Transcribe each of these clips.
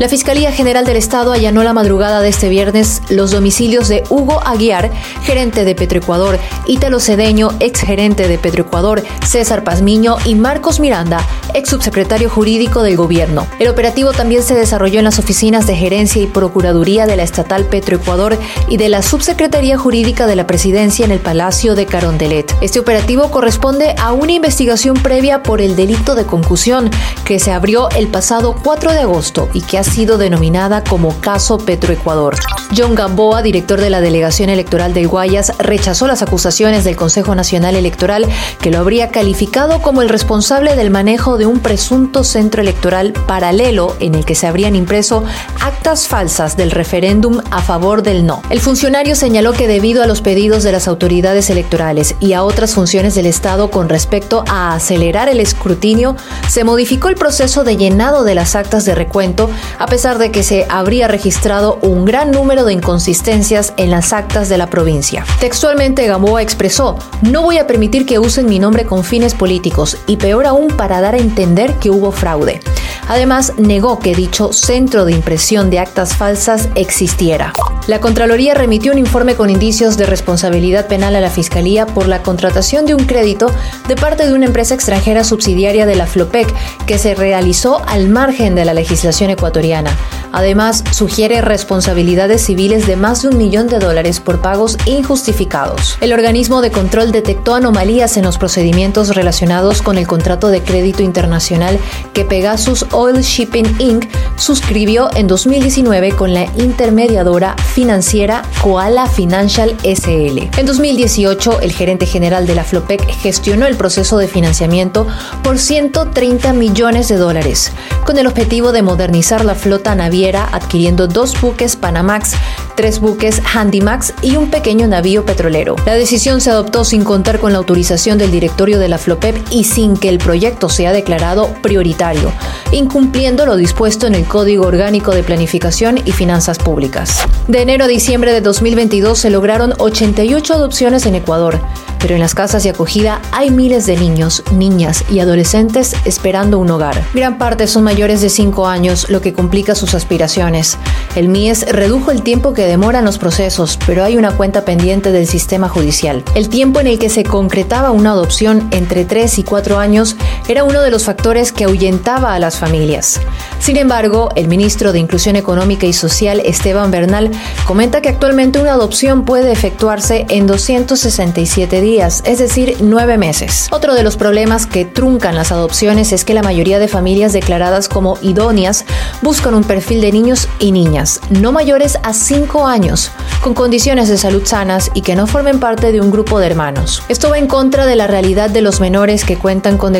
La Fiscalía General del Estado allanó la madrugada de este viernes los domicilios de Hugo Aguiar, gerente de Petroecuador, Ítalo Cedeño, ex gerente de Petroecuador, César Pazmiño y Marcos Miranda, ex subsecretario jurídico del gobierno. El operativo también se desarrolló en las oficinas de gerencia y procuraduría de la estatal Petroecuador y de la Subsecretaría Jurídica de la Presidencia en el Palacio de Carondelet. Este operativo corresponde a una investigación previa por el delito de concusión que se abrió el pasado 4 de agosto y que ha sido denominada como caso Petroecuador. John Gamboa, director de la Delegación Electoral del Guayas, rechazó las acusaciones del Consejo Nacional Electoral que lo habría calificado como el responsable del manejo de un presunto centro electoral paralelo en el que se habrían impreso actas falsas del referéndum a favor del no. El funcionario señaló que debido a los pedidos de las autoridades electorales y a otras funciones del Estado con respecto a acelerar el escrutinio, se modificó el proceso de llenado de las actas de recuento, a pesar de que se habría registrado un gran número de inconsistencias en las actas de la provincia. Textualmente, Gamboa expresó, no voy a permitir que usen mi nombre con fines políticos y peor aún para dar a entender que hubo fraude. Además, negó que dicho centro de impresión de actas falsas existiera. La Contraloría remitió un informe con indicios de responsabilidad penal a la Fiscalía por la contratación de un crédito de parte de una empresa extranjera subsidiaria de la FLOPEC que se realizó al margen de la legislación ecuatoriana. Además, sugiere responsabilidades civiles de más de un millón de dólares por pagos injustificados. El organismo de control detectó anomalías en los procedimientos relacionados con el contrato de crédito internacional que Pegasus Oil Shipping Inc. suscribió en 2019 con la intermediadora financiera Koala Financial SL. En 2018, el gerente general de la Flopec gestionó el proceso de financiamiento por 130 millones de dólares, con el objetivo de modernizar la flota naviera adquiriendo dos buques Panamax, tres buques Handymax y un pequeño navío petrolero. La decisión se adoptó sin contar con la autorización del directorio de la Flopep y sin que el proyecto sea declarado prioritario, incumpliendo lo dispuesto en el Código Orgánico de Planificación y Finanzas Públicas. De enero a diciembre de 2022 se lograron 88 adopciones en Ecuador, pero en las casas de acogida hay miles de niños, niñas y adolescentes esperando un hogar. Gran parte son mayores de 5 años, lo que complica sus aspiraciones. El MIES redujo el tiempo que demoran los procesos, pero hay una cuenta pendiente del sistema judicial. El tiempo en el que se concretaba una adopción entre 3 y 4 años era uno de los factores que ahuyentaba a las familias. Sin embargo, el ministro de Inclusión Económica y Social, Esteban Bernal, comenta que actualmente una adopción puede efectuarse en 267 días, es decir, nueve meses. Otro de los problemas que truncan las adopciones es que la mayoría de familias declaradas como idóneas buscan un perfil de niños y niñas, no mayores a 5 años, con condiciones de salud sanas y que no formen parte de un grupo de hermanos. Esto va en contra de la realidad de los menores que cuentan con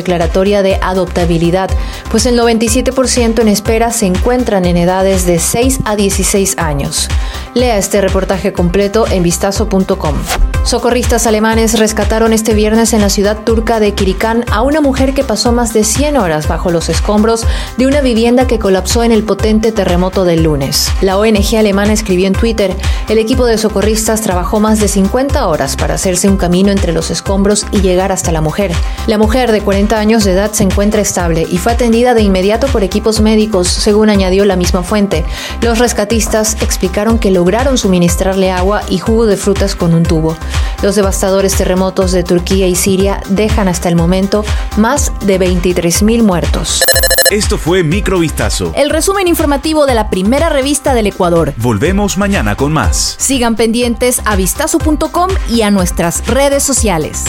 de adoptabilidad, pues el 97% en espera se encuentran en edades de 6 a 16 años. Lea este reportaje completo en vistazo.com. Socorristas alemanes rescataron este viernes en la ciudad turca de Kirikán a una mujer que pasó más de 100 horas bajo los escombros de una vivienda que colapsó en el potente terremoto del lunes. La ONG alemana escribió en Twitter, el equipo de socorristas trabajó más de 50 horas para hacerse un camino entre los escombros y llegar hasta la mujer. La mujer de 40 años de edad se encuentra estable y fue atendida de inmediato por equipos médicos, según añadió la misma fuente. Los rescatistas explicaron que lograron suministrarle agua y jugo de frutas con un tubo. Los devastadores terremotos de Turquía y Siria dejan hasta el momento más de 23.000 muertos. Esto fue Microvistazo. El resumen informativo de la primera revista del Ecuador. Volvemos mañana con más. Sigan pendientes a vistazo.com y a nuestras redes sociales.